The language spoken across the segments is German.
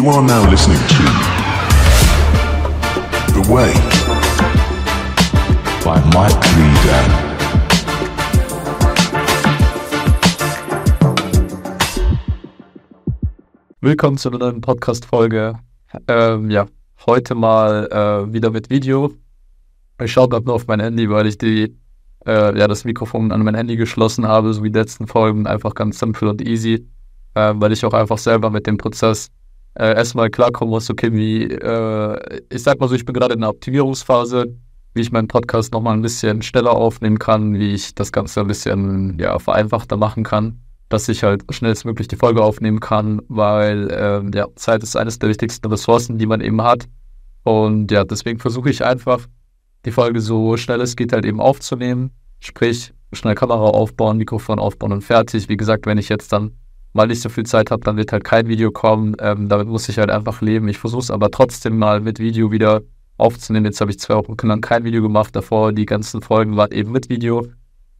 You are now listening to The Way by Mike Lee Willkommen zu einer neuen Podcast-Folge. Ähm, ja, heute mal äh, wieder mit Video. Ich schaue gerade nur auf mein Handy, weil ich die, äh, ja, das Mikrofon an mein Handy geschlossen habe, so wie die letzten Folgen. Einfach ganz simpel und easy, äh, weil ich auch einfach selber mit dem Prozess äh, erstmal klarkommen muss, okay, wie, äh, ich sag mal so, ich bin gerade in einer Optimierungsphase, wie ich meinen Podcast nochmal ein bisschen schneller aufnehmen kann, wie ich das Ganze ein bisschen ja, vereinfachter machen kann dass ich halt schnellstmöglich die Folge aufnehmen kann, weil ähm, ja, Zeit ist eines der wichtigsten Ressourcen, die man eben hat. Und ja, deswegen versuche ich einfach, die Folge so schnell es geht halt eben aufzunehmen. Sprich, schnell Kamera aufbauen, Mikrofon aufbauen und fertig. Wie gesagt, wenn ich jetzt dann mal nicht so viel Zeit habe, dann wird halt kein Video kommen. Ähm, damit muss ich halt einfach leben. Ich versuche es aber trotzdem mal mit Video wieder aufzunehmen. Jetzt habe ich zwei Wochen lang kein Video gemacht. Davor die ganzen Folgen waren eben mit Video.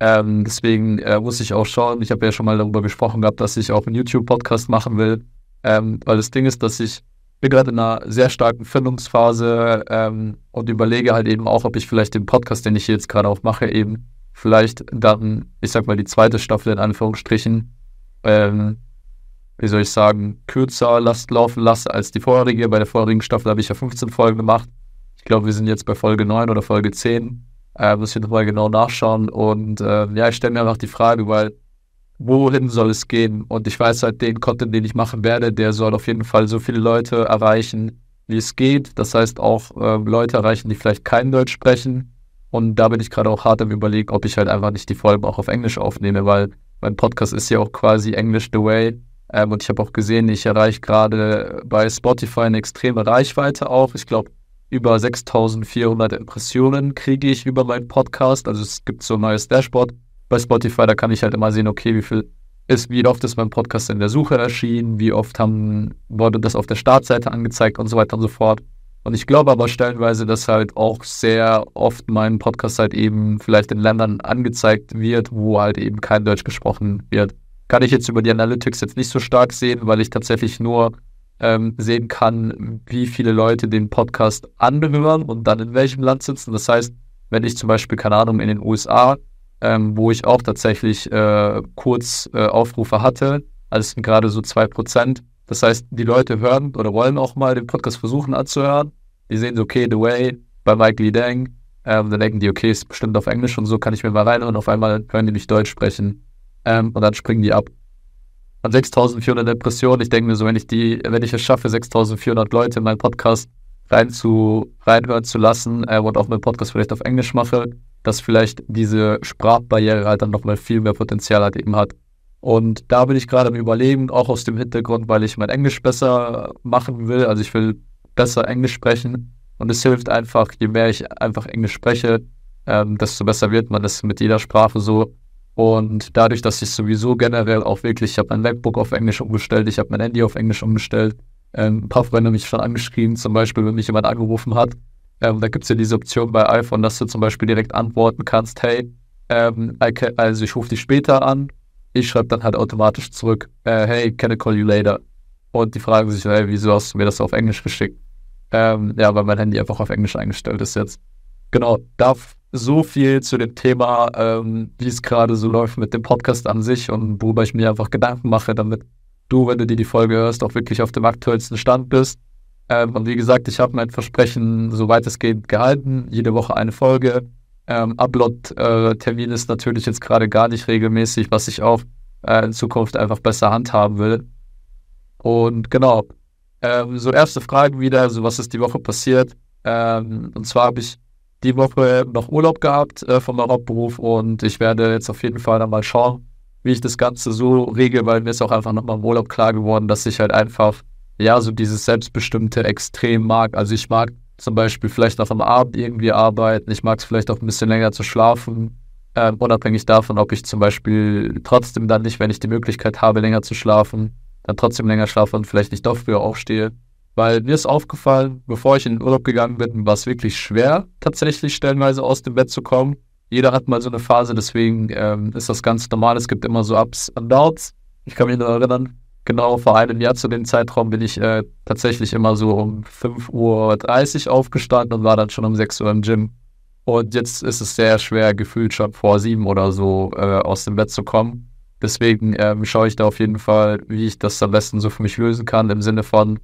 Ähm, deswegen äh, muss ich auch schauen. Ich habe ja schon mal darüber gesprochen gehabt, dass ich auch einen YouTube-Podcast machen will. Ähm, weil das Ding ist, dass ich bin gerade in einer sehr starken Findungsphase ähm, und überlege halt eben auch, ob ich vielleicht den Podcast, den ich jetzt gerade auch mache, eben vielleicht dann, ich sag mal, die zweite Staffel in Anführungsstrichen, ähm, wie soll ich sagen, kürzer last, laufen lasse als die vorherige. Bei der vorherigen Staffel habe ich ja 15 Folgen gemacht. Ich glaube, wir sind jetzt bei Folge 9 oder Folge 10. Äh, muss ich nochmal genau nachschauen. Und äh, ja, ich stelle mir einfach die Frage, weil wohin soll es gehen? Und ich weiß halt, den Content, den ich machen werde, der soll auf jeden Fall so viele Leute erreichen, wie es geht. Das heißt auch äh, Leute erreichen, die vielleicht kein Deutsch sprechen. Und da bin ich gerade auch hart am Überlegen, ob ich halt einfach nicht die Folgen auch auf Englisch aufnehme, weil mein Podcast ist ja auch quasi English the Way. Ähm, und ich habe auch gesehen, ich erreiche gerade bei Spotify eine extreme Reichweite auch. Ich glaube, über 6400 Impressionen kriege ich über meinen Podcast. Also es gibt so ein neues Dashboard bei Spotify, da kann ich halt immer sehen, okay, wie viel ist, wie oft ist mein Podcast in der Suche erschienen, wie oft haben, wurde das auf der Startseite angezeigt und so weiter und so fort. Und ich glaube aber stellenweise, dass halt auch sehr oft mein Podcast halt eben vielleicht in Ländern angezeigt wird, wo halt eben kein Deutsch gesprochen wird. Kann ich jetzt über die Analytics jetzt nicht so stark sehen, weil ich tatsächlich nur ähm, sehen kann, wie viele Leute den Podcast anhören und dann in welchem Land sitzen. Das heißt, wenn ich zum Beispiel, keine Ahnung, in den USA, ähm, wo ich auch tatsächlich äh, kurz äh, Aufrufe hatte, also es sind gerade so 2%. Das heißt, die Leute hören oder wollen auch mal den Podcast versuchen anzuhören. Die sehen so, okay, The Way bei Mike Lee Deng. Ähm, dann denken die, okay, ist bestimmt auf Englisch und so kann ich mir mal reinhören. Auf einmal hören die mich Deutsch sprechen ähm, und dann springen die ab an 6400 Depressionen. Ich denke mir so, wenn ich die, wenn ich es schaffe, 6400 Leute in meinen Podcast rein zu, reinhören zu lassen äh, und auch meinen Podcast vielleicht auf Englisch mache, dass vielleicht diese Sprachbarriere halt dann nochmal viel mehr Potenzial halt eben hat. Und da bin ich gerade am Überlegen, auch aus dem Hintergrund, weil ich mein Englisch besser machen will. Also ich will besser Englisch sprechen. Und es hilft einfach, je mehr ich einfach Englisch spreche, ähm, desto besser wird man. Das mit jeder Sprache so. Und dadurch, dass ich sowieso generell auch wirklich, ich habe mein MacBook auf Englisch umgestellt, ich habe mein Handy auf Englisch umgestellt. Ähm, ein paar Freunde haben mich schon angeschrieben, zum Beispiel, wenn mich jemand angerufen hat. Ähm, da gibt es ja diese Option bei iPhone, dass du zum Beispiel direkt antworten kannst, hey, ähm, can, also ich rufe dich später an. Ich schreibe dann halt automatisch zurück, äh, hey, can I call you later? Und die fragen sich, hey, wieso hast du mir das auf Englisch geschickt? Ähm, ja, weil mein Handy einfach auf Englisch eingestellt ist jetzt. Genau, darf so viel zu dem Thema, ähm, wie es gerade so läuft mit dem Podcast an sich und worüber ich mir einfach Gedanken mache, damit du, wenn du dir die Folge hörst, auch wirklich auf dem aktuellsten Stand bist. Ähm, und wie gesagt, ich habe mein Versprechen so weitestgehend gehalten, jede Woche eine Folge. Ähm, Upload-Termin ist natürlich jetzt gerade gar nicht regelmäßig, was ich auch äh, in Zukunft einfach besser handhaben will. Und genau, ähm, so erste Frage wieder, also was ist die Woche passiert? Ähm, und zwar habe ich die Woche noch Urlaub gehabt äh, meinem Hauptberuf und ich werde jetzt auf jeden Fall dann mal schauen, wie ich das Ganze so regel, weil mir ist auch einfach nochmal im Urlaub klar geworden, dass ich halt einfach, ja, so dieses Selbstbestimmte extrem mag. Also ich mag zum Beispiel vielleicht noch am Abend irgendwie arbeiten, ich mag es vielleicht auch ein bisschen länger zu schlafen, äh, unabhängig davon, ob ich zum Beispiel trotzdem dann nicht, wenn ich die Möglichkeit habe, länger zu schlafen, dann trotzdem länger schlafe und vielleicht nicht doch früher aufstehe. Weil mir ist aufgefallen, bevor ich in den Urlaub gegangen bin, war es wirklich schwer, tatsächlich stellenweise aus dem Bett zu kommen. Jeder hat mal so eine Phase, deswegen ähm, ist das ganz normal. Es gibt immer so Ups und Downs. Ich kann mich nur erinnern, genau vor einem Jahr zu dem Zeitraum bin ich äh, tatsächlich immer so um 5.30 Uhr aufgestanden und war dann schon um 6 Uhr im Gym. Und jetzt ist es sehr schwer, gefühlt schon vor sieben oder so äh, aus dem Bett zu kommen. Deswegen ähm, schaue ich da auf jeden Fall, wie ich das am besten so für mich lösen kann, im Sinne von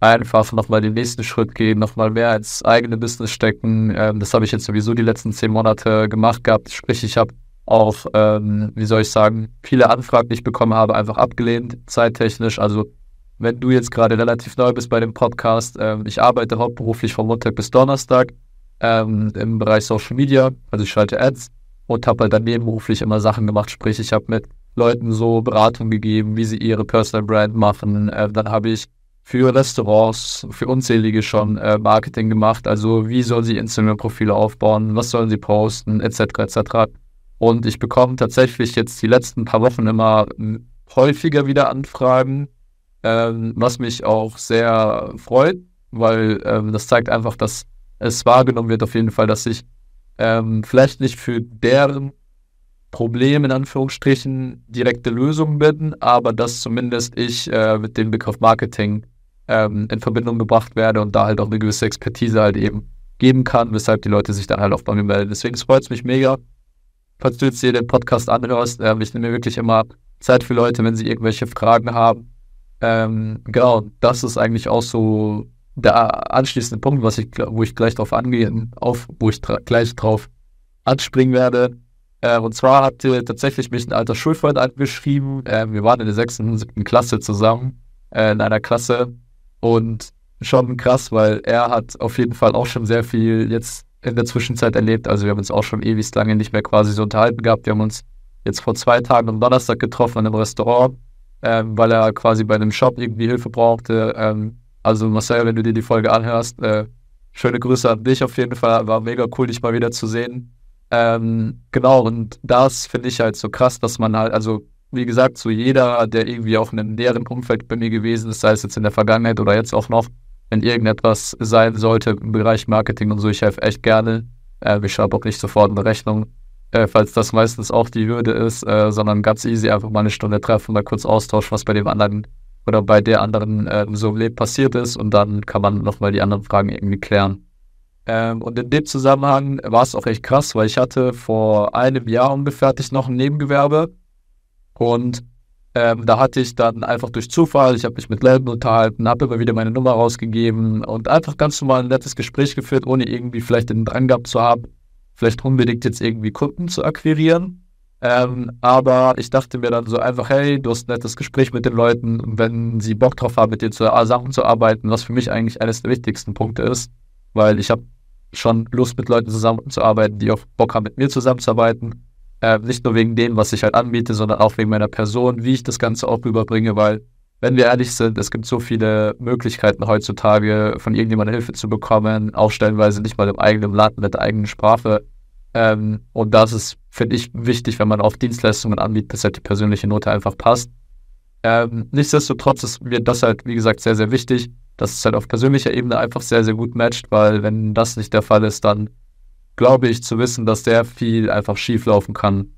einfach nochmal den nächsten Schritt gehen, nochmal mehr ins eigene Business stecken. Ähm, das habe ich jetzt sowieso die letzten zehn Monate gemacht gehabt. Sprich, ich habe auch, ähm, wie soll ich sagen, viele Anfragen, die ich bekommen habe, einfach abgelehnt, zeittechnisch. Also wenn du jetzt gerade relativ neu bist bei dem Podcast, ähm, ich arbeite hauptberuflich von Montag bis Donnerstag ähm, im Bereich Social Media, also ich schalte Ads und habe halt dann nebenberuflich immer Sachen gemacht, sprich ich habe mit Leuten so Beratung gegeben, wie sie ihre Personal Brand machen. Äh, dann habe ich für Restaurants, für unzählige schon äh, Marketing gemacht. Also wie sollen sie Instagram-Profile aufbauen, was sollen sie posten, etc. etc. Und ich bekomme tatsächlich jetzt die letzten paar Wochen immer häufiger wieder Anfragen, ähm, was mich auch sehr freut, weil ähm, das zeigt einfach, dass es wahrgenommen wird auf jeden Fall, dass ich ähm, vielleicht nicht für deren Problem in Anführungsstrichen direkte Lösungen bin, aber dass zumindest ich äh, mit dem Begriff Marketing ähm, in Verbindung gebracht werde und da halt auch eine gewisse Expertise halt eben geben kann, weshalb die Leute sich dann halt auch bei mir melden. Deswegen freut es mich mega, falls du jetzt hier den Podcast anhörst. Äh, ich nehme mir wirklich immer Zeit für Leute, wenn sie irgendwelche Fragen haben. Ähm, genau, das ist eigentlich auch so der anschließende Punkt, was ich, wo ich gleich drauf angehen, auf, wo ich gleich drauf anspringen werde. Äh, und zwar hat tatsächlich mich ein alter Schulfreund angeschrieben. Äh, wir waren in der sechsten und siebten Klasse zusammen, äh, in einer Klasse. Und schon krass, weil er hat auf jeden Fall auch schon sehr viel jetzt in der Zwischenzeit erlebt. Also wir haben uns auch schon ewig lange nicht mehr quasi so unterhalten gehabt. Wir haben uns jetzt vor zwei Tagen am Donnerstag getroffen in einem Restaurant, ähm, weil er quasi bei einem Shop irgendwie Hilfe brauchte. Ähm, also Marcel, wenn du dir die Folge anhörst, äh, schöne Grüße an dich auf jeden Fall. War mega cool, dich mal wieder zu sehen. Ähm, genau, und das finde ich halt so krass, dass man halt, also wie gesagt, so jeder, der irgendwie auch in einem näheren Umfeld bei mir gewesen ist, sei es jetzt in der Vergangenheit oder jetzt auch noch, wenn irgendetwas sein sollte im Bereich Marketing und so, ich helfe echt gerne. Äh, ich schreibe auch nicht sofort eine Rechnung, äh, falls das meistens auch die Hürde ist, äh, sondern ganz easy einfach mal eine Stunde treffen, mal kurz austauschen, was bei dem anderen oder bei der anderen äh, so im passiert ist und dann kann man nochmal die anderen Fragen irgendwie klären. Ähm, und in dem Zusammenhang war es auch echt krass, weil ich hatte vor einem Jahr ungefähr noch ein Nebengewerbe und ähm, da hatte ich dann einfach durch Zufall, ich habe mich mit Läden unterhalten, habe immer wieder meine Nummer rausgegeben und einfach ganz normal ein nettes Gespräch geführt, ohne irgendwie vielleicht den Drang gehabt zu haben, vielleicht unbedingt jetzt irgendwie Kunden zu akquirieren. Ähm, aber ich dachte mir dann so einfach, hey, du hast ein nettes Gespräch mit den Leuten, wenn sie Bock drauf haben, mit dir zusammen zu arbeiten, was für mich eigentlich eines der wichtigsten Punkte ist, weil ich habe schon Lust, mit Leuten zusammenzuarbeiten, die auch Bock haben, mit mir zusammenzuarbeiten. Äh, nicht nur wegen dem, was ich halt anbiete, sondern auch wegen meiner Person, wie ich das Ganze auch rüberbringe, weil, wenn wir ehrlich sind, es gibt so viele Möglichkeiten heutzutage, von irgendjemandem Hilfe zu bekommen, auch stellenweise nicht mal im eigenen Land mit der eigenen Sprache. Ähm, und das ist, finde ich, wichtig, wenn man auch Dienstleistungen anbietet, dass halt die persönliche Note einfach passt. Ähm, nichtsdestotrotz ist mir das halt, wie gesagt, sehr, sehr wichtig, dass es halt auf persönlicher Ebene einfach sehr, sehr gut matcht, weil wenn das nicht der Fall ist, dann glaube ich zu wissen, dass sehr viel einfach schief laufen kann.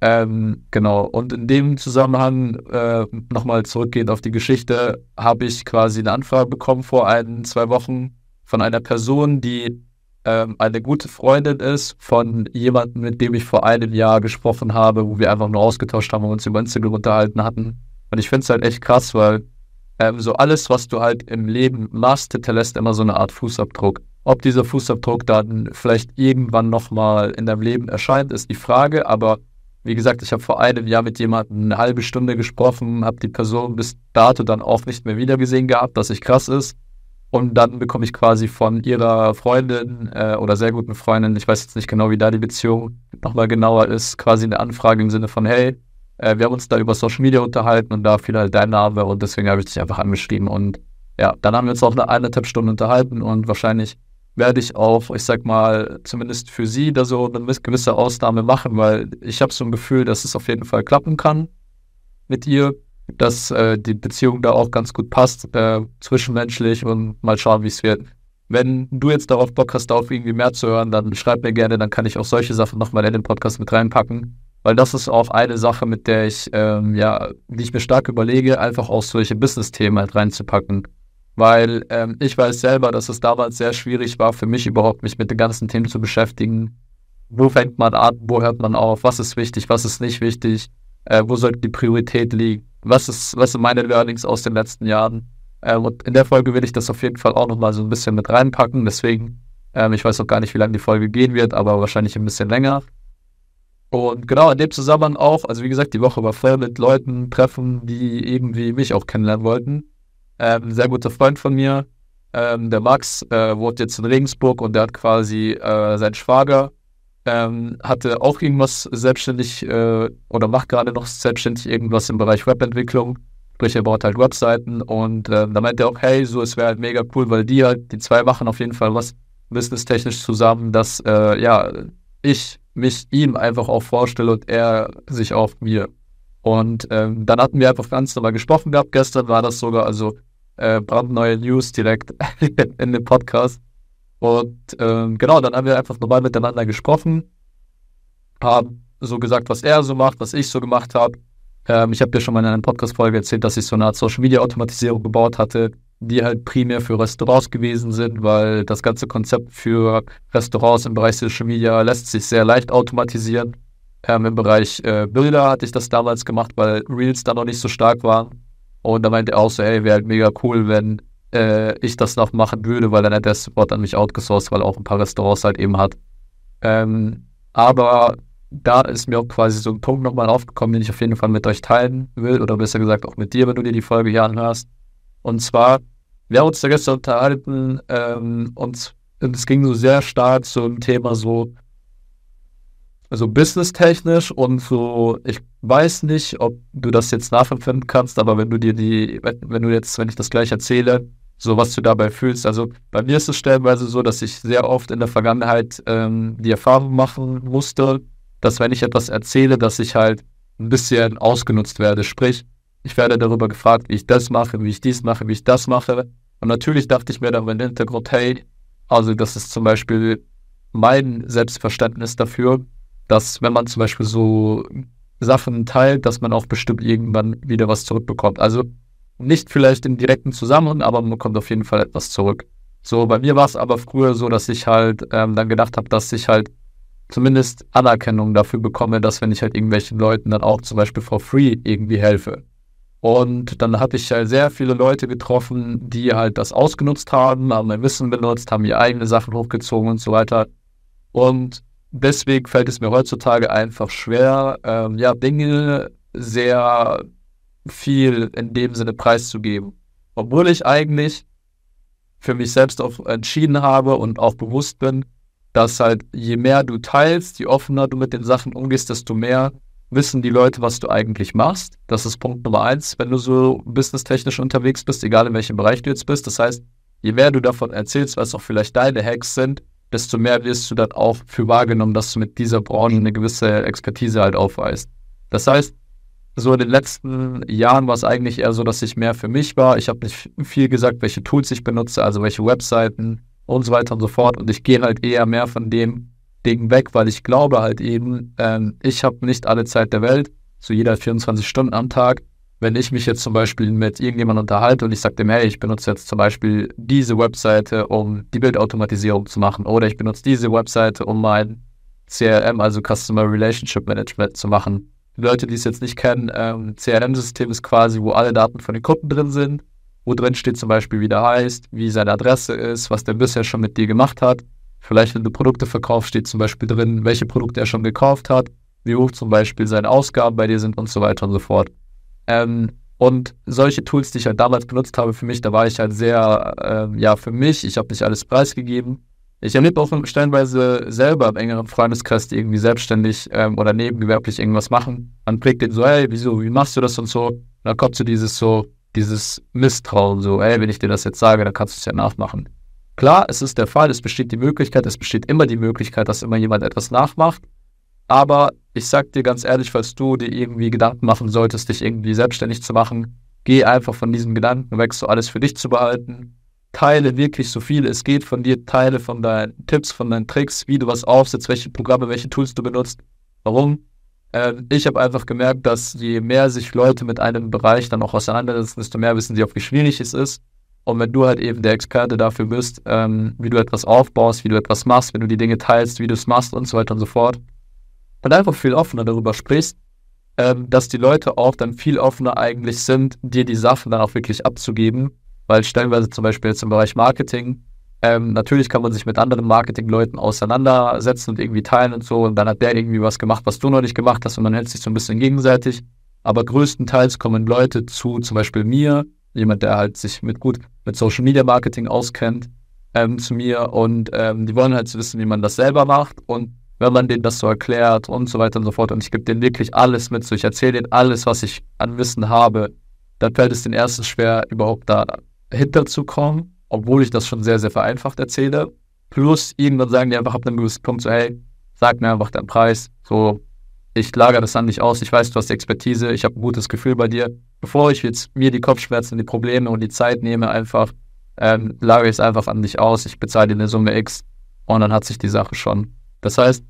Ähm, genau, und in dem Zusammenhang äh, nochmal zurückgehend auf die Geschichte, habe ich quasi eine Anfrage bekommen vor ein, zwei Wochen von einer Person, die ähm, eine gute Freundin ist, von jemandem, mit dem ich vor einem Jahr gesprochen habe, wo wir einfach nur ausgetauscht haben und uns über Instagram unterhalten hatten. Und ich finde es halt echt krass, weil ähm, so alles, was du halt im Leben machst, hinterlässt immer so eine Art Fußabdruck. Ob dieser Fußabdruck dann vielleicht irgendwann nochmal in deinem Leben erscheint, ist die Frage. Aber wie gesagt, ich habe vor einem Jahr mit jemandem eine halbe Stunde gesprochen, habe die Person bis dato dann auch nicht mehr wiedergesehen gehabt, was ich krass ist. Und dann bekomme ich quasi von ihrer Freundin äh, oder sehr guten Freundin, ich weiß jetzt nicht genau, wie da die Beziehung nochmal genauer ist, quasi eine Anfrage im Sinne von, hey, äh, wir haben uns da über Social Media unterhalten und da fiel halt dein Name und deswegen habe ich dich einfach angeschrieben. Und ja, dann haben wir uns auch eine eineinhalb Stunden unterhalten und wahrscheinlich werde ich auch, ich sag mal, zumindest für sie da so eine gewisse Ausnahme machen, weil ich habe so ein Gefühl, dass es auf jeden Fall klappen kann mit ihr, dass äh, die Beziehung da auch ganz gut passt, äh, zwischenmenschlich und mal schauen, wie es wird. Wenn du jetzt darauf Bock hast, darauf irgendwie mehr zu hören, dann schreib mir gerne, dann kann ich auch solche Sachen nochmal in den Podcast mit reinpacken. weil das ist auch eine Sache, mit der ich, ähm, ja, die ich mir stark überlege, einfach auch solche Business-Themen halt reinzupacken. Weil ähm, ich weiß selber, dass es damals sehr schwierig war für mich überhaupt, mich mit den ganzen Themen zu beschäftigen. Wo fängt man an, wo hört man auf, was ist wichtig, was ist nicht wichtig, äh, wo sollte die Priorität liegen, was, ist, was sind meine Learnings aus den letzten Jahren. Ähm, und in der Folge will ich das auf jeden Fall auch nochmal so ein bisschen mit reinpacken. Deswegen, ähm, ich weiß auch gar nicht, wie lange die Folge gehen wird, aber wahrscheinlich ein bisschen länger. Und genau in dem Zusammenhang auch, also wie gesagt, die Woche war voll mit Leuten treffen, die irgendwie mich auch kennenlernen wollten. Ähm, ein sehr guter Freund von mir, ähm, der Max, äh, wohnt jetzt in Regensburg und der hat quasi äh, sein Schwager, ähm, hatte auch irgendwas selbstständig äh, oder macht gerade noch selbstständig irgendwas im Bereich Webentwicklung. Sprich, er baut halt Webseiten und äh, da meinte er auch, hey, so, es wäre halt mega cool, weil die halt, die zwei machen auf jeden Fall was businesstechnisch zusammen, dass, äh, ja, ich mich ihm einfach auch vorstelle und er sich auch mir. Und ähm, dann hatten wir einfach ganz normal gesprochen gehabt. Gestern war das sogar, also äh, brandneue News direkt in dem Podcast. Und ähm, genau, dann haben wir einfach normal miteinander gesprochen, haben so gesagt, was er so macht, was ich so gemacht habe. Ähm, ich habe dir schon mal in einer Podcast-Folge erzählt, dass ich so eine Art Social-Media-Automatisierung gebaut hatte, die halt primär für Restaurants gewesen sind, weil das ganze Konzept für Restaurants im Bereich Social Media lässt sich sehr leicht automatisieren. Ähm, Im Bereich äh, Bilder hatte ich das damals gemacht, weil Reels da noch nicht so stark waren. Und da meinte er auch so, hey, wäre halt mega cool, wenn äh, ich das noch machen würde, weil dann hat der Support an mich outgesourced, weil er auch ein paar Restaurants halt eben hat. Ähm, aber da ist mir auch quasi so ein Punkt nochmal aufgekommen, den ich auf jeden Fall mit euch teilen will, oder besser gesagt auch mit dir, wenn du dir die Folge hier anhörst. Und zwar, wir haben uns da gestern unterhalten ähm, und, und es ging so sehr stark ein Thema so, also businesstechnisch und so, ich weiß nicht, ob du das jetzt nachempfinden kannst, aber wenn du dir die, wenn du jetzt, wenn ich das gleich erzähle, so was du dabei fühlst. Also bei mir ist es stellenweise so, dass ich sehr oft in der Vergangenheit ähm, die Erfahrung machen musste, dass wenn ich etwas erzähle, dass ich halt ein bisschen ausgenutzt werde. Sprich, ich werde darüber gefragt, wie ich das mache, wie ich dies mache, wie ich das mache. Und natürlich dachte ich mir dann im Hintergrund, hey, also das ist zum Beispiel mein Selbstverständnis dafür, dass wenn man zum Beispiel so Sachen teilt, dass man auch bestimmt irgendwann wieder was zurückbekommt. Also nicht vielleicht im direkten Zusammenhang, aber man bekommt auf jeden Fall etwas zurück. So, bei mir war es aber früher so, dass ich halt ähm, dann gedacht habe, dass ich halt zumindest Anerkennung dafür bekomme, dass wenn ich halt irgendwelchen Leuten dann auch zum Beispiel for free irgendwie helfe. Und dann hatte ich halt sehr viele Leute getroffen, die halt das ausgenutzt haben, haben mein Wissen benutzt, haben ihre eigenen Sachen hochgezogen und so weiter. Und deswegen fällt es mir heutzutage einfach schwer, ähm, ja, Dinge sehr viel in dem Sinne preiszugeben. Obwohl ich eigentlich für mich selbst auch entschieden habe und auch bewusst bin, dass halt je mehr du teilst, je offener du mit den Sachen umgehst, desto mehr wissen die Leute, was du eigentlich machst. Das ist Punkt Nummer eins, wenn du so businesstechnisch unterwegs bist, egal in welchem Bereich du jetzt bist. Das heißt, je mehr du davon erzählst, was auch vielleicht deine Hacks sind, desto mehr wirst du dann auch für wahrgenommen, dass du mit dieser Branche eine gewisse Expertise halt aufweist. Das heißt, so in den letzten Jahren war es eigentlich eher so, dass ich mehr für mich war. Ich habe nicht viel gesagt, welche Tools ich benutze, also welche Webseiten und so weiter und so fort. Und ich gehe halt eher mehr von dem Ding weg, weil ich glaube halt eben, ähm, ich habe nicht alle Zeit der Welt, so jeder 24 Stunden am Tag. Wenn ich mich jetzt zum Beispiel mit irgendjemandem unterhalte und ich sage dem, hey, ich benutze jetzt zum Beispiel diese Webseite, um die Bildautomatisierung zu machen, oder ich benutze diese Webseite, um mein CRM, also Customer Relationship Management zu machen. Die Leute, die es jetzt nicht kennen, ähm, CRM-System ist quasi, wo alle Daten von den Kunden drin sind, wo drin steht zum Beispiel, wie der heißt, wie seine Adresse ist, was der bisher schon mit dir gemacht hat Vielleicht, wenn du Produkte verkaufst, steht zum Beispiel drin, welche Produkte er schon gekauft hat, wie hoch zum Beispiel seine Ausgaben bei dir sind und so weiter und so fort. Ähm, und solche Tools, die ich halt damals benutzt habe für mich, da war ich halt sehr, äh, ja, für mich, ich habe nicht alles preisgegeben. Ich erlebe auch stellenweise selber im engeren Freundeskreis, die irgendwie selbstständig ähm, oder nebengewerblich irgendwas machen. Man prägt den so, hey, wieso, wie machst du das und so? Und dann kommt so dieses so, dieses Misstrauen, so, hey, wenn ich dir das jetzt sage, dann kannst du es ja nachmachen. Klar, es ist der Fall, es besteht die Möglichkeit, es besteht immer die Möglichkeit, dass immer jemand etwas nachmacht. Aber ich sag dir ganz ehrlich, falls du dir irgendwie Gedanken machen solltest, dich irgendwie selbstständig zu machen, geh einfach von diesem Gedanken weg, so alles für dich zu behalten. Teile wirklich so viel es geht von dir, teile von deinen Tipps, von deinen Tricks, wie du was aufsetzt, welche Programme, welche Tools du benutzt. Warum? Ähm, ich habe einfach gemerkt, dass je mehr sich Leute mit einem Bereich dann auch auseinandersetzen, desto mehr wissen sie wie schwierig es ist. Und wenn du halt eben der Experte dafür bist, ähm, wie du etwas aufbaust, wie du etwas machst, wenn du die Dinge teilst, wie du es machst und so weiter und so fort, und einfach viel offener darüber sprichst, ähm, dass die Leute auch dann viel offener eigentlich sind, dir die Sachen dann auch wirklich abzugeben. Weil stellenweise zum Beispiel jetzt im Bereich Marketing, ähm, natürlich kann man sich mit anderen Marketingleuten auseinandersetzen und irgendwie teilen und so. Und dann hat der irgendwie was gemacht, was du noch nicht gemacht hast und man hält sich so ein bisschen gegenseitig. Aber größtenteils kommen Leute zu, zum Beispiel mir, jemand, der halt sich mit gut mit Social Media Marketing auskennt, ähm, zu mir und ähm, die wollen halt wissen, wie man das selber macht und wenn man denen das so erklärt und so weiter und so fort und ich gebe denen wirklich alles mit, so ich erzähle denen alles, was ich an Wissen habe, dann fällt es den ersten schwer, überhaupt da hinterzukommen, obwohl ich das schon sehr, sehr vereinfacht erzähle. Plus irgendwann sagen die einfach ab einem gewissen Punkt so, hey, sag mir einfach deinen Preis, so ich lagere das an dich aus, ich weiß, du hast Expertise, ich habe ein gutes Gefühl bei dir. Bevor ich jetzt mir die Kopfschmerzen, die Probleme und die Zeit nehme, einfach ähm, lagere ich es einfach an dich aus, ich bezahle dir eine Summe X und dann hat sich die Sache schon. Das heißt,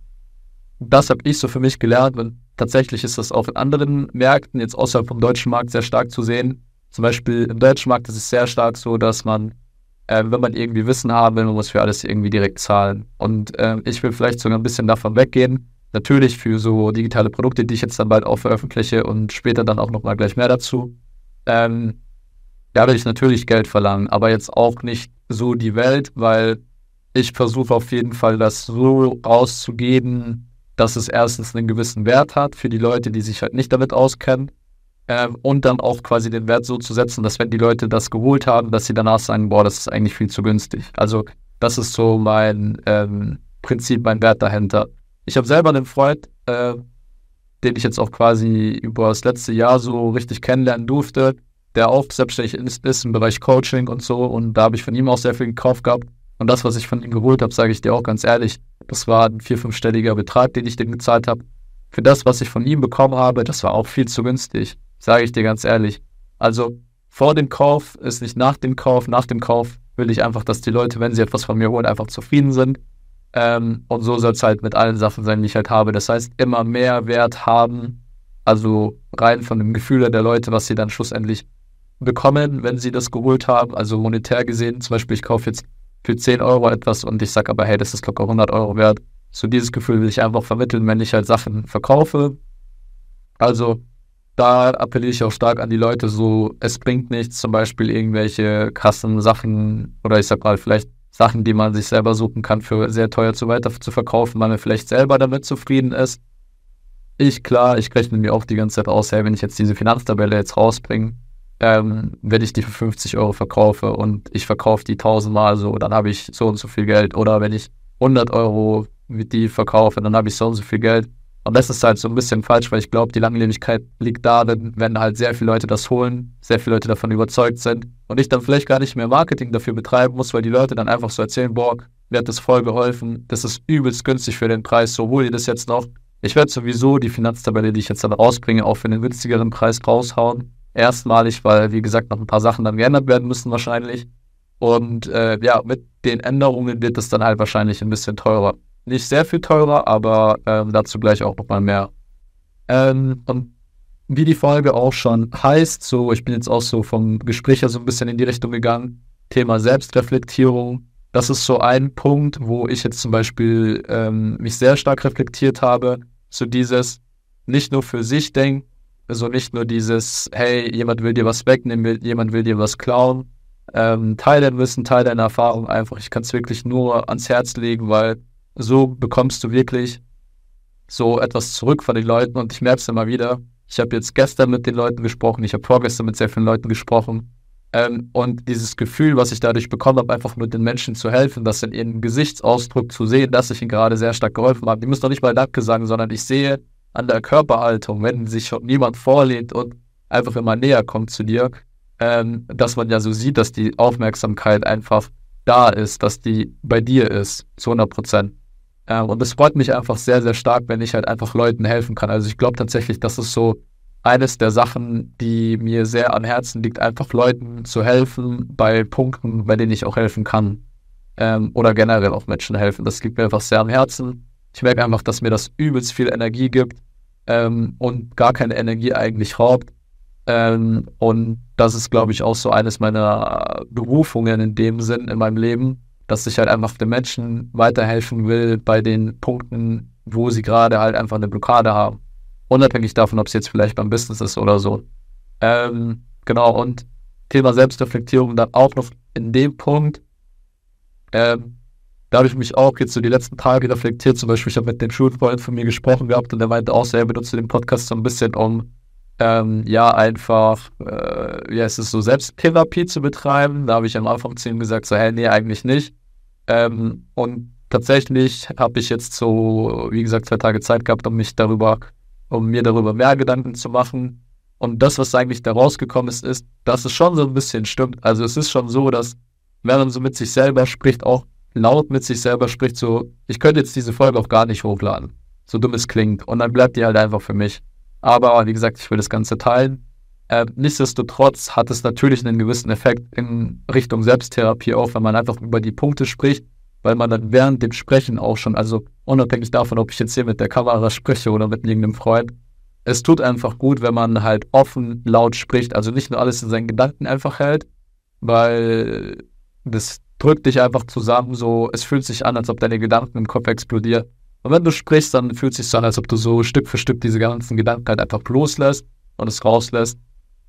das habe ich so für mich gelernt und tatsächlich ist das auch in anderen Märkten, jetzt außerhalb vom deutschen Markt, sehr stark zu sehen. Zum Beispiel im deutschen Markt ist es sehr stark so, dass man, äh, wenn man irgendwie Wissen haben will, man muss für alles irgendwie direkt zahlen. Und äh, ich will vielleicht sogar ein bisschen davon weggehen, Natürlich für so digitale Produkte, die ich jetzt dann bald auch veröffentliche und später dann auch nochmal gleich mehr dazu. Ähm, da will ich natürlich Geld verlangen, aber jetzt auch nicht so die Welt, weil ich versuche auf jeden Fall das so rauszugeben, dass es erstens einen gewissen Wert hat für die Leute, die sich halt nicht damit auskennen. Ähm, und dann auch quasi den Wert so zu setzen, dass wenn die Leute das geholt haben, dass sie danach sagen, boah, das ist eigentlich viel zu günstig. Also das ist so mein ähm, Prinzip, mein Wert dahinter. Ich habe selber einen Freund, äh, den ich jetzt auch quasi über das letzte Jahr so richtig kennenlernen durfte, der auch selbstständig ist, ist im Bereich Coaching und so. Und da habe ich von ihm auch sehr viel gekauft gehabt. Und das, was ich von ihm geholt habe, sage ich dir auch ganz ehrlich, das war ein vier-, fünfstelliger Betrag, den ich dem gezahlt habe. Für das, was ich von ihm bekommen habe, das war auch viel zu günstig, sage ich dir ganz ehrlich. Also vor dem Kauf ist nicht nach dem Kauf. Nach dem Kauf will ich einfach, dass die Leute, wenn sie etwas von mir holen, einfach zufrieden sind ähm, und so soll es halt mit allen Sachen sein, die ich halt habe. Das heißt, immer mehr Wert haben, also rein von dem Gefühl der Leute, was sie dann schlussendlich bekommen, wenn sie das geholt haben. Also monetär gesehen, zum Beispiel, ich kaufe jetzt für 10 Euro etwas und ich sage aber, hey, das ist locker 100 Euro wert. So dieses Gefühl will ich einfach vermitteln, wenn ich halt Sachen verkaufe. Also da appelliere ich auch stark an die Leute, so es bringt nichts, zum Beispiel irgendwelche krassen Sachen oder ich sag mal vielleicht Sachen, die man sich selber suchen kann, für sehr teuer zu weiter zu verkaufen, weil man vielleicht selber damit zufrieden ist. Ich, klar, ich rechne mir auch die ganze Zeit aus, hey, wenn ich jetzt diese Finanztabelle jetzt rausbringe, ähm, wenn ich die für 50 Euro verkaufe und ich verkaufe die 1000 Mal so, dann habe ich so und so viel Geld. Oder wenn ich 100 Euro mit die verkaufe, dann habe ich so und so viel Geld. Und das ist halt so ein bisschen falsch, weil ich glaube, die Langlebigkeit liegt darin, wenn halt sehr viele Leute das holen, sehr viele Leute davon überzeugt sind und ich dann vielleicht gar nicht mehr Marketing dafür betreiben muss, weil die Leute dann einfach so erzählen, boah, mir hat das voll geholfen, das ist übelst günstig für den Preis, so hol ihr das jetzt noch. Ich werde sowieso die Finanztabelle, die ich jetzt dann rausbringe, auch für einen günstigeren Preis raushauen. Erstmalig, weil, wie gesagt, noch ein paar Sachen dann geändert werden müssen wahrscheinlich. Und äh, ja, mit den Änderungen wird es dann halt wahrscheinlich ein bisschen teurer. Nicht sehr viel teurer, aber ähm, dazu gleich auch nochmal mehr. Ähm, und wie die Folge auch schon heißt, so, ich bin jetzt auch so vom Gespräch her so ein bisschen in die Richtung gegangen, Thema Selbstreflektierung. Das ist so ein Punkt, wo ich jetzt zum Beispiel ähm, mich sehr stark reflektiert habe. So dieses nicht nur für sich denken, also nicht nur dieses, hey, jemand will dir was wegnehmen, jemand will dir was klauen. Ähm, teil dein Wissen, teil deine Erfahrung einfach. Ich kann es wirklich nur ans Herz legen, weil so bekommst du wirklich so etwas zurück von den Leuten und ich merke es immer wieder. Ich habe jetzt gestern mit den Leuten gesprochen, ich habe vorgestern mit sehr vielen Leuten gesprochen. Ähm, und dieses Gefühl, was ich dadurch bekommen habe, einfach nur den Menschen zu helfen, das in ihrem Gesichtsausdruck zu sehen, dass ich ihnen gerade sehr stark geholfen habe. Die müssen doch nicht mal Danke sagen, sondern ich sehe an der Körperhaltung, wenn sich schon niemand vorlehnt und einfach immer näher kommt zu dir, ähm, dass man ja so sieht, dass die Aufmerksamkeit einfach da ist, dass die bei dir ist, zu 100 Prozent. Ähm, und es freut mich einfach sehr, sehr stark, wenn ich halt einfach Leuten helfen kann. Also ich glaube tatsächlich, das ist so eines der Sachen, die mir sehr am Herzen liegt, einfach Leuten zu helfen bei Punkten, bei denen ich auch helfen kann. Ähm, oder generell auch Menschen helfen. Das liegt mir einfach sehr am Herzen. Ich merke einfach, dass mir das übelst viel Energie gibt. ähm, und gar keine Energie eigentlich raubt. Ähm, und das ist, glaube ich, auch so eines meiner Berufungen in dem Sinn in meinem Leben, dass ich halt einfach den Menschen weiterhelfen will bei den Punkten, wo sie gerade halt einfach eine Blockade haben. Unabhängig davon, ob es jetzt vielleicht beim Business ist oder so. Ähm, genau, und Thema Selbstreflektierung dann auch noch in dem Punkt. Ähm, da habe ich mich auch jetzt so die letzten Tage reflektiert. Zum Beispiel, ich habe mit dem Schulfreund von mir gesprochen gehabt und der meinte auch, er benutzt den Podcast so ein bisschen, um ähm, ja einfach, äh, heißt es so, Selbsttherapie zu betreiben. Da habe ich am Anfang zu ihm gesagt, so, hey, nee, eigentlich nicht. Ähm, und tatsächlich habe ich jetzt so, wie gesagt, zwei Tage Zeit gehabt, um mich darüber, um mir darüber mehr Gedanken zu machen. Und das, was eigentlich da rausgekommen ist, ist, dass es schon so ein bisschen stimmt. Also es ist schon so, dass wenn man so mit sich selber spricht, auch laut mit sich selber spricht, so, ich könnte jetzt diese Folge auch gar nicht hochladen. So dumm es klingt. Und dann bleibt die halt einfach für mich. Aber wie gesagt, ich will das Ganze teilen. Äh, nichtsdestotrotz hat es natürlich einen gewissen Effekt in Richtung Selbsttherapie auch, wenn man einfach über die Punkte spricht, weil man dann während dem Sprechen auch schon, also unabhängig davon, ob ich jetzt hier mit der Kamera spreche oder mit irgendeinem Freund, es tut einfach gut, wenn man halt offen, laut spricht, also nicht nur alles in seinen Gedanken einfach hält, weil das drückt dich einfach zusammen, so, es fühlt sich an, als ob deine Gedanken im Kopf explodieren. Und wenn du sprichst, dann fühlt es sich so an, als ob du so Stück für Stück diese ganzen Gedanken halt einfach loslässt und es rauslässt.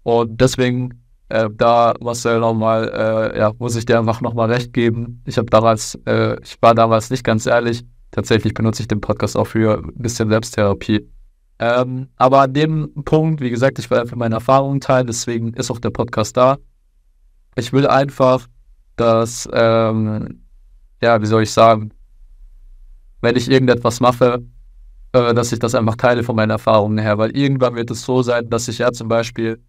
Und deswegen, äh, da, Marcel, nochmal, äh, ja, muss ich dir einfach nochmal recht geben. Ich habe damals, äh, ich war damals nicht ganz ehrlich. Tatsächlich benutze ich den Podcast auch für ein bisschen Selbsttherapie. Ähm, aber an dem Punkt, wie gesagt, ich will einfach meine Erfahrungen teilen, deswegen ist auch der Podcast da. Ich will einfach, dass, ähm, ja, wie soll ich sagen, wenn ich irgendetwas mache, äh, dass ich das einfach teile von meinen Erfahrungen her, weil irgendwann wird es so sein, dass ich ja zum Beispiel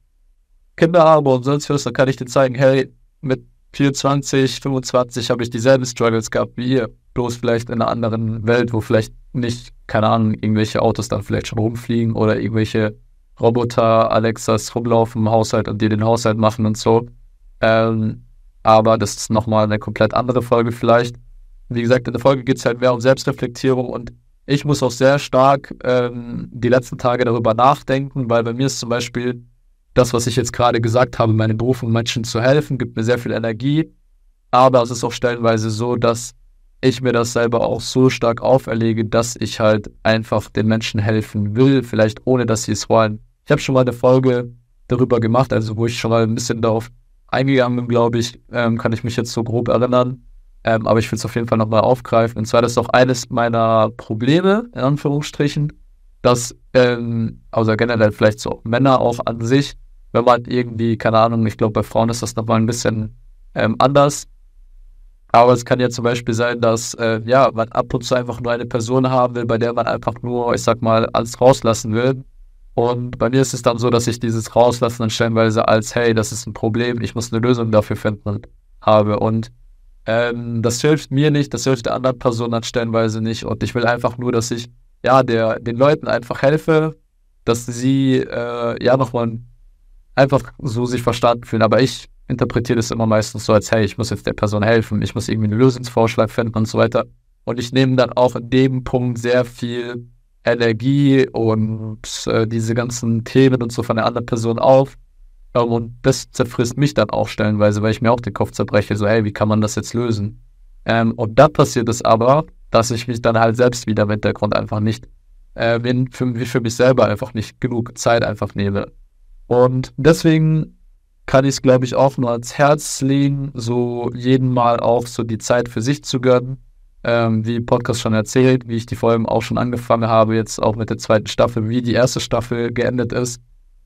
Kinder habe und sonst was, dann kann ich dir zeigen, hey, mit 24, 25 habe ich dieselben Struggles gehabt wie ihr, bloß vielleicht in einer anderen Welt, wo vielleicht nicht, keine Ahnung, irgendwelche Autos dann vielleicht schon rumfliegen oder irgendwelche Roboter, Alexas rumlaufen im Haushalt und dir den Haushalt machen und so. Ähm, aber das ist nochmal eine komplett andere Folge vielleicht. Wie gesagt, in der Folge geht es halt mehr um Selbstreflektierung und ich muss auch sehr stark ähm, die letzten Tage darüber nachdenken, weil bei mir ist zum Beispiel das, was ich jetzt gerade gesagt habe, meine Berufung, Menschen zu helfen, gibt mir sehr viel Energie. Aber es ist auch stellenweise so, dass ich mir das selber auch so stark auferlege, dass ich halt einfach den Menschen helfen will, vielleicht ohne dass sie es wollen. Ich habe schon mal eine Folge darüber gemacht, also wo ich schon mal ein bisschen darauf eingegangen bin, glaube ich, ähm, kann ich mich jetzt so grob erinnern. Ähm, aber ich will es auf jeden Fall nochmal aufgreifen. Und zwar das ist auch eines meiner Probleme, in Anführungsstrichen, dass, ähm, also generell vielleicht so Männer auch an sich, wenn man irgendwie, keine Ahnung, ich glaube, bei Frauen ist das nochmal ein bisschen ähm, anders. Aber es kann ja zum Beispiel sein, dass äh, ja, man ab und zu einfach nur eine Person haben will, bei der man einfach nur, ich sag mal, alles rauslassen will. Und bei mir ist es dann so, dass ich dieses Rauslassen dann stellenweise als, hey, das ist ein Problem, ich muss eine Lösung dafür finden, habe. Und ähm, das hilft mir nicht, das hilft der anderen Person dann stellenweise nicht. Und ich will einfach nur, dass ich ja der, den Leuten einfach helfe, dass sie äh, ja nochmal einfach so sich verstanden fühlen. Aber ich interpretiere das immer meistens so als, hey, ich muss jetzt der Person helfen, ich muss irgendwie einen Lösungsvorschlag finden und so weiter. Und ich nehme dann auch in dem Punkt sehr viel Energie und äh, diese ganzen Themen und so von der anderen Person auf. Ähm, und das zerfrisst mich dann auch stellenweise, weil ich mir auch den Kopf zerbreche, so, hey, wie kann man das jetzt lösen? Ähm, und da passiert es aber, dass ich mich dann halt selbst wieder im Hintergrund einfach nicht, äh, für, für mich selber einfach nicht genug Zeit einfach nehme. Und deswegen kann ich es, glaube ich, auch nur ans Herz legen, so jeden Mal auch so die Zeit für sich zu gönnen ähm, wie Podcast schon erzählt, wie ich die Folgen auch schon angefangen habe, jetzt auch mit der zweiten Staffel, wie die erste Staffel geendet ist,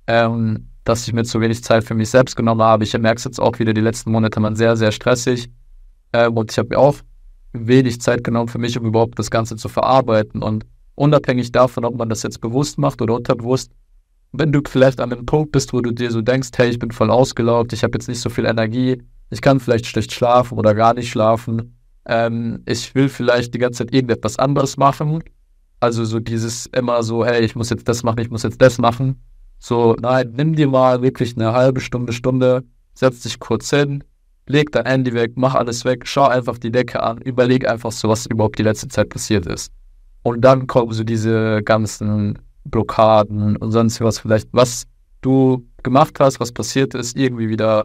ähm, dass ich mir zu wenig Zeit für mich selbst genommen habe. Ich merke es jetzt auch wieder, die letzten Monate waren sehr, sehr stressig ähm, und ich habe mir auch wenig Zeit genommen für mich, um überhaupt das Ganze zu verarbeiten und unabhängig davon, ob man das jetzt bewusst macht oder unterbewusst, wenn du vielleicht an einem Punkt bist, wo du dir so denkst, hey, ich bin voll ausgelaugt, ich habe jetzt nicht so viel Energie, ich kann vielleicht schlecht schlafen oder gar nicht schlafen, ähm, ich will vielleicht die ganze Zeit irgendetwas anderes machen. Also so dieses immer so, hey, ich muss jetzt das machen, ich muss jetzt das machen. So, nein, nimm dir mal wirklich eine halbe Stunde, Stunde, setz dich kurz hin, leg dein Handy weg, mach alles weg, schau einfach die Decke an, überleg einfach so, was überhaupt die letzte Zeit passiert ist. Und dann kommen so diese ganzen Blockaden und sonst was vielleicht, was du gemacht hast, was passiert ist, irgendwie wieder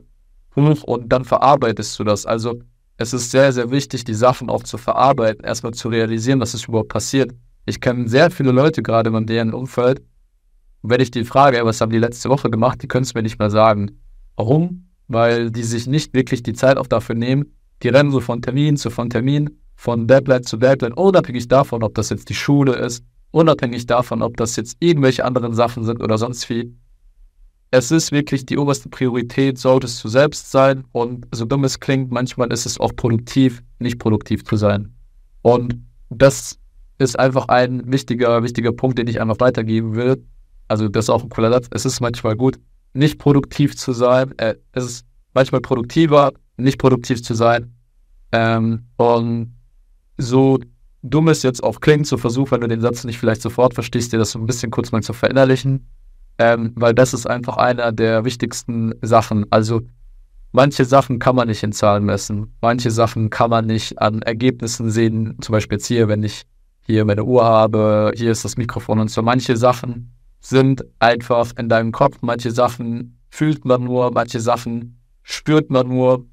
hoch und dann verarbeitest du das. Also es ist sehr, sehr wichtig, die Sachen auch zu verarbeiten, erstmal zu realisieren, was ist überhaupt passiert. Ich kenne sehr viele Leute gerade in deren Umfeld. Und wenn ich die frage, ey, was haben die letzte Woche gemacht, die können es mir nicht mehr sagen. Warum? Weil die sich nicht wirklich die Zeit auch dafür nehmen. Die rennen so von Termin zu von Termin, von Deadline zu Deadline, unabhängig davon, ob das jetzt die Schule ist, unabhängig davon, ob das jetzt irgendwelche anderen Sachen sind oder sonst wie es ist wirklich die oberste Priorität, solltest du selbst sein. Und so dumm es klingt, manchmal ist es auch produktiv, nicht produktiv zu sein. Und das ist einfach ein wichtiger, wichtiger Punkt, den ich einfach weitergeben will. Also, das ist auch ein cooler Satz. Es ist manchmal gut, nicht produktiv zu sein. Äh, es ist manchmal produktiver, nicht produktiv zu sein. Ähm, und so dumm es jetzt auch klingt, so versuch, wenn du den Satz nicht vielleicht sofort verstehst, dir das so ein bisschen kurz mal zu verinnerlichen ähm, weil das ist einfach einer der wichtigsten Sachen. Also manche Sachen kann man nicht in Zahlen messen, manche Sachen kann man nicht an Ergebnissen sehen. Zum Beispiel jetzt hier, wenn ich hier meine Uhr habe, hier ist das Mikrofon und so. Manche Sachen sind einfach in deinem Kopf, manche Sachen fühlt man nur, manche Sachen spürt man nur.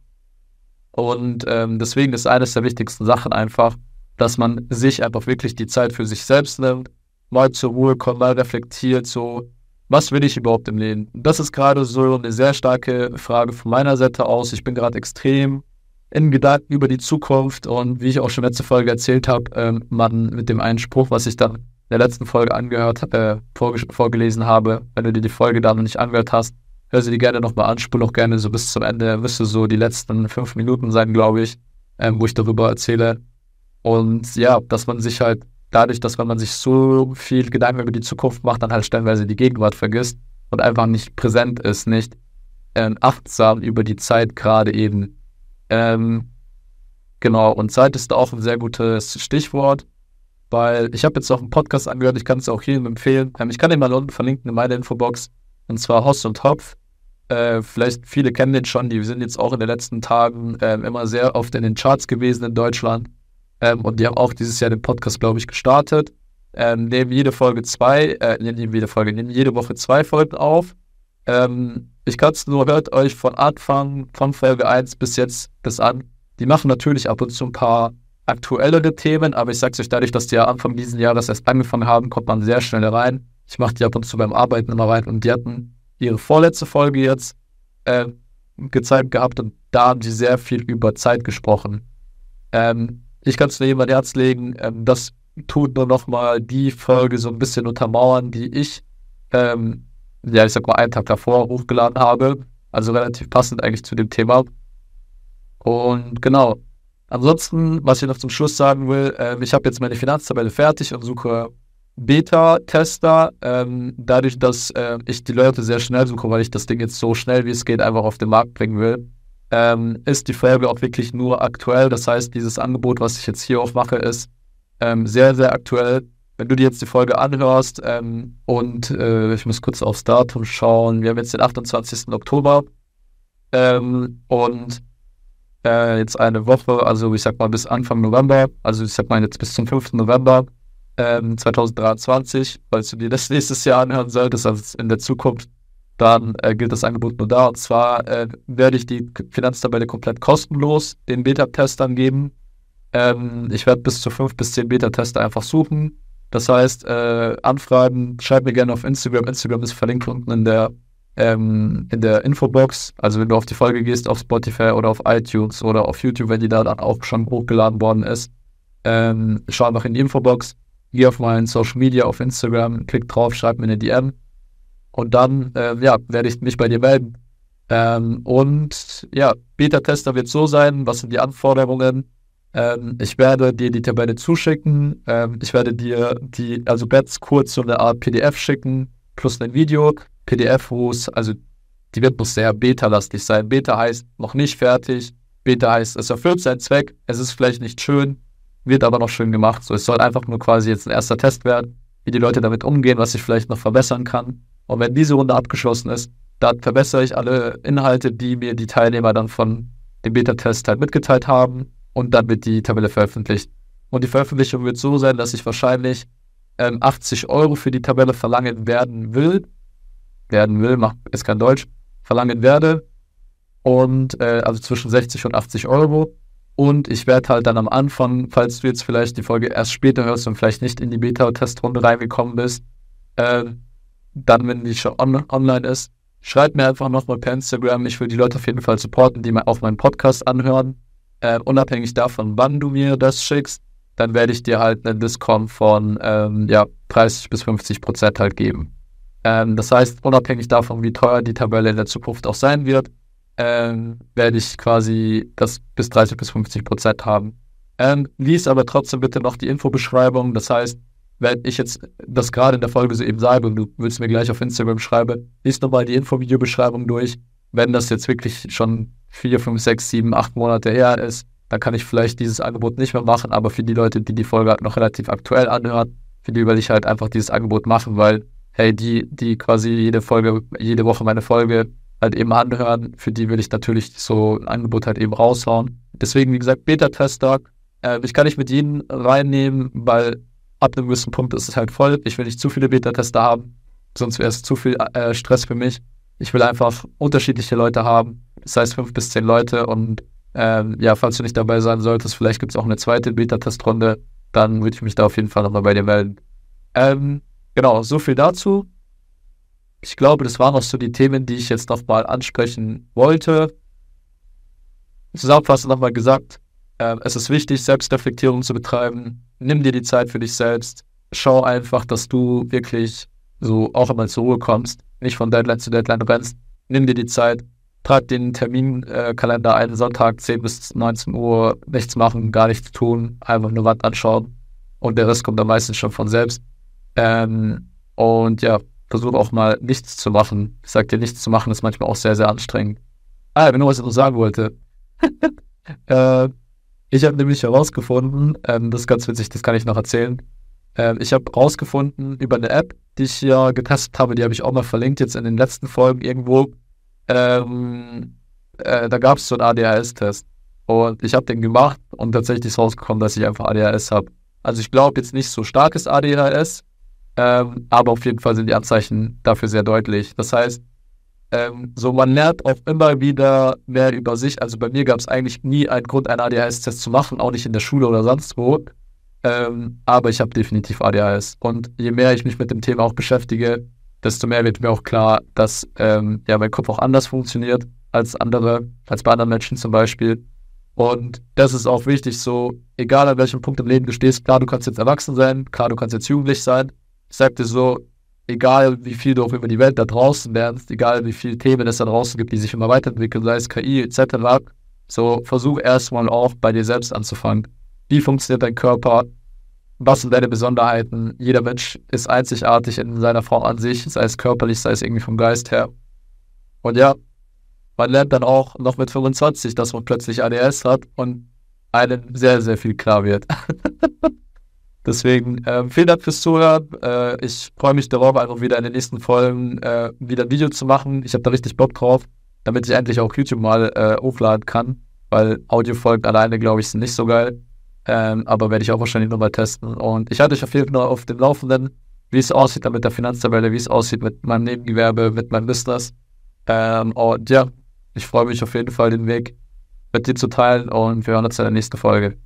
Und ähm, deswegen ist eines der wichtigsten Sachen einfach, dass man sich einfach wirklich die Zeit für sich selbst nimmt, mal zur Ruhe kommt, mal reflektiert, so was will ich überhaupt im Leben? Das ist gerade so eine sehr starke Frage von meiner Seite aus. Ich bin gerade extrem in Gedanken über die Zukunft und wie ich auch schon letzte Folge erzählt habe, ähm, man mit dem einen Spruch, was ich dann in der letzten Folge angehört, äh, vorgelesen habe, wenn du dir die Folge da noch nicht angehört hast, hör sie dir gerne nochmal an, spul auch gerne so bis zum Ende, wirst du so die letzten fünf Minuten sein, glaube ich, ähm, wo ich darüber erzähle. Und ja, dass man sich halt dadurch, dass wenn man sich so viel Gedanken über die Zukunft macht, dann halt stellenweise die Gegenwart vergisst und einfach nicht präsent ist, nicht äh, achtsam über die Zeit gerade eben. Ähm, genau, und Zeit ist auch ein sehr gutes Stichwort, weil ich habe jetzt auch einen Podcast angehört, ich kann es auch jedem empfehlen. Ähm, ich kann den mal unten verlinken in meiner Infobox, und zwar Hoss und Hopf. Äh, vielleicht viele kennen den schon, die sind jetzt auch in den letzten Tagen äh, immer sehr oft in den Charts gewesen in Deutschland. Ähm, und die haben auch dieses Jahr den Podcast, glaube ich, gestartet. Ähm, nehmen jede Folge zwei, äh, nehmen jede Folge, nehmen jede Woche zwei Folgen auf. Ähm, ich kann es nur, hört euch von Anfang, von Folge 1 bis jetzt bis an. Die machen natürlich ab und zu ein paar aktuellere Themen, aber ich sag's euch, dadurch, dass die ja Anfang dieses Jahres erst angefangen haben, kommt man sehr schnell rein. Ich mache die ab und zu beim Arbeiten immer rein und die hatten ihre vorletzte Folge jetzt äh, gezeigt gehabt und da haben sie sehr viel über Zeit gesprochen. Ähm, ich kann es nur jedem Herz legen. Ähm, das tut nur nochmal die Folge so ein bisschen untermauern, die ich, ähm, ja, ich sag mal, einen Tag davor hochgeladen habe. Also relativ passend eigentlich zu dem Thema. Und genau. Ansonsten, was ich noch zum Schluss sagen will, ähm, ich habe jetzt meine Finanztabelle fertig und suche Beta-Tester. Ähm, dadurch, dass äh, ich die Leute sehr schnell suche, weil ich das Ding jetzt so schnell wie es geht einfach auf den Markt bringen will, ähm, ist die Folge auch wirklich nur aktuell. Das heißt, dieses Angebot, was ich jetzt hier aufmache, ist ähm, sehr, sehr aktuell. Wenn du dir jetzt die Folge anhörst ähm, und äh, ich muss kurz aufs Datum schauen, wir haben jetzt den 28. Oktober ähm, und äh, jetzt eine Woche, also ich sag mal bis Anfang November, also ich sag mal jetzt bis zum 5. November 2023, ähm, falls du dir das nächstes Jahr anhören solltest, also in der Zukunft, dann äh, gilt das Angebot nur da. Und zwar äh, werde ich die Finanztabelle komplett kostenlos den Beta-Testern geben. Ähm, ich werde bis zu fünf bis zehn Beta-Tester einfach suchen. Das heißt, äh, anfragen, schreib mir gerne auf Instagram. Instagram ist verlinkt unten in der, ähm, in der Infobox. Also wenn du auf die Folge gehst, auf Spotify oder auf iTunes oder auf YouTube, wenn die da dann auch schon hochgeladen worden ist, ähm, schau einfach in die Infobox, geh auf meinen Social Media, auf Instagram, klick drauf, schreib mir eine DM und dann, äh, ja, werde ich mich bei dir melden. Ähm, und ja, Beta-Tester wird so sein. Was sind die Anforderungen? Ähm, ich werde dir die Tabelle zuschicken. Ähm, ich werde dir die, also ganz kurz so eine Art PDF schicken, plus ein Video. PDF, wo es, also die wird noch sehr beta-lastig sein. Beta heißt noch nicht fertig. Beta heißt, es erfüllt seinen Zweck. Es ist vielleicht nicht schön, wird aber noch schön gemacht. So, es soll einfach nur quasi jetzt ein erster Test werden, wie die Leute damit umgehen, was ich vielleicht noch verbessern kann. Und wenn diese Runde abgeschlossen ist, dann verbessere ich alle Inhalte, die mir die Teilnehmer dann von dem Beta-Test halt mitgeteilt haben und dann wird die Tabelle veröffentlicht. Und die Veröffentlichung wird so sein, dass ich wahrscheinlich ähm, 80 Euro für die Tabelle verlangen werden will, werden will, macht, ist kein Deutsch, verlangen werde. Und äh, also zwischen 60 und 80 Euro. Und ich werde halt dann am Anfang, falls du jetzt vielleicht die Folge erst später hörst und vielleicht nicht in die Beta-Testrunde reingekommen bist, äh, dann, wenn die schon on online ist, schreib mir einfach nochmal per Instagram. Ich will die Leute auf jeden Fall supporten, die auch meinen Podcast anhören. Äh, unabhängig davon, wann du mir das schickst, dann werde ich dir halt einen Discount von ähm, ja, 30 bis 50 Prozent halt geben. Ähm, das heißt, unabhängig davon, wie teuer die Tabelle in der Zukunft auch sein wird, ähm, werde ich quasi das bis 30 bis 50 Prozent haben. Ähm, lies aber trotzdem bitte noch die Infobeschreibung. Das heißt, wenn ich jetzt das gerade in der Folge so eben sage und du willst mir gleich auf Instagram schreiben, lies nochmal die Info-Videobeschreibung durch. Wenn das jetzt wirklich schon 4, 5, 6, 7, 8 Monate her ist, dann kann ich vielleicht dieses Angebot nicht mehr machen. Aber für die Leute, die die Folge noch relativ aktuell anhören, für die will ich halt einfach dieses Angebot machen, weil, hey, die, die quasi jede Folge, jede Woche meine Folge halt eben anhören, für die will ich natürlich so ein Angebot halt eben raushauen. Deswegen, wie gesagt, Beta-Tester. Äh, ich kann nicht mit jedem reinnehmen, weil ab einem gewissen Punkt ist es halt voll. Ich will nicht zu viele Beta-Tester haben, sonst wäre es zu viel äh, Stress für mich. Ich will einfach unterschiedliche Leute haben, das heißt fünf bis zehn Leute und ähm, ja, falls du nicht dabei sein solltest, vielleicht gibt es auch eine zweite Beta-Testrunde, dann würde ich mich da auf jeden Fall nochmal bei dir melden. Ähm, genau, so viel dazu. Ich glaube, das waren auch so die Themen, die ich jetzt nochmal ansprechen wollte. Zusammenfassend nochmal gesagt, äh, es ist wichtig, Selbstreflektierung zu betreiben. Nimm dir die Zeit für dich selbst. Schau einfach, dass du wirklich so auch einmal zur Ruhe kommst, nicht von Deadline zu Deadline rennst. Nimm dir die Zeit, trag den Terminkalender ein, Sonntag 10 bis 19 Uhr, nichts machen, gar nichts tun, einfach eine Wand anschauen und der Rest kommt dann meistens schon von selbst. Ähm, und ja, versuch auch mal nichts zu machen. Ich sag dir, nichts zu machen ist manchmal auch sehr, sehr anstrengend. Ah, genau, was ich noch sagen wollte. äh, ich habe nämlich herausgefunden, ähm, das ist ganz witzig, das kann ich noch erzählen. Ähm, ich habe herausgefunden über eine App, die ich ja getestet habe, die habe ich auch mal verlinkt jetzt in den letzten Folgen irgendwo ähm, äh, da gab es so einen ADHS-Test. Und ich habe den gemacht und tatsächlich ist rausgekommen, dass ich einfach ADHS habe. Also ich glaube jetzt nicht so starkes ADHS, ähm, aber auf jeden Fall sind die Anzeichen dafür sehr deutlich. Das heißt, ähm, so man lernt auch immer wieder mehr über sich. Also bei mir gab es eigentlich nie einen Grund, einen ADHS-Test zu machen, auch nicht in der Schule oder sonst wo. Ähm, aber ich habe definitiv ADHS. Und je mehr ich mich mit dem Thema auch beschäftige, desto mehr wird mir auch klar, dass ähm, ja, mein Kopf auch anders funktioniert als andere, als bei anderen Menschen zum Beispiel. Und das ist auch wichtig, so, egal an welchem Punkt im Leben du stehst, klar, du kannst jetzt erwachsen sein, klar, du kannst jetzt jugendlich sein. Ich sag dir so, egal wie viel du auch über die Welt da draußen lernst, egal wie viele Themen es da draußen gibt, die sich immer weiterentwickeln, sei es KI etc., so versuch erstmal auch bei dir selbst anzufangen. Wie funktioniert dein Körper? was sind deine Besonderheiten? Jeder Mensch ist einzigartig in seiner Form an sich, sei es körperlich, sei es irgendwie vom Geist her. Und ja, man lernt dann auch noch mit 25, dass man plötzlich ADS hat und einem sehr, sehr viel klar wird. Deswegen äh, vielen Dank fürs Zuhören. Äh, ich freue mich darauf, einfach wieder in den nächsten Folgen äh, wieder ein Video zu machen. Ich habe da richtig Bock drauf, damit ich endlich auch YouTube mal äh, hochladen kann, weil Audiofolgen alleine, glaube ich, sind nicht so geil. Ähm, aber werde ich auch wahrscheinlich nochmal testen. Und ich hatte euch auf jeden Fall auf dem Laufenden, wie es aussieht mit der Finanztabelle, wie es aussieht mit meinem Nebengewerbe, mit meinem Business. Ähm, und ja, ich freue mich auf jeden Fall, den Weg mit dir zu teilen und wir hören uns in der nächsten Folge.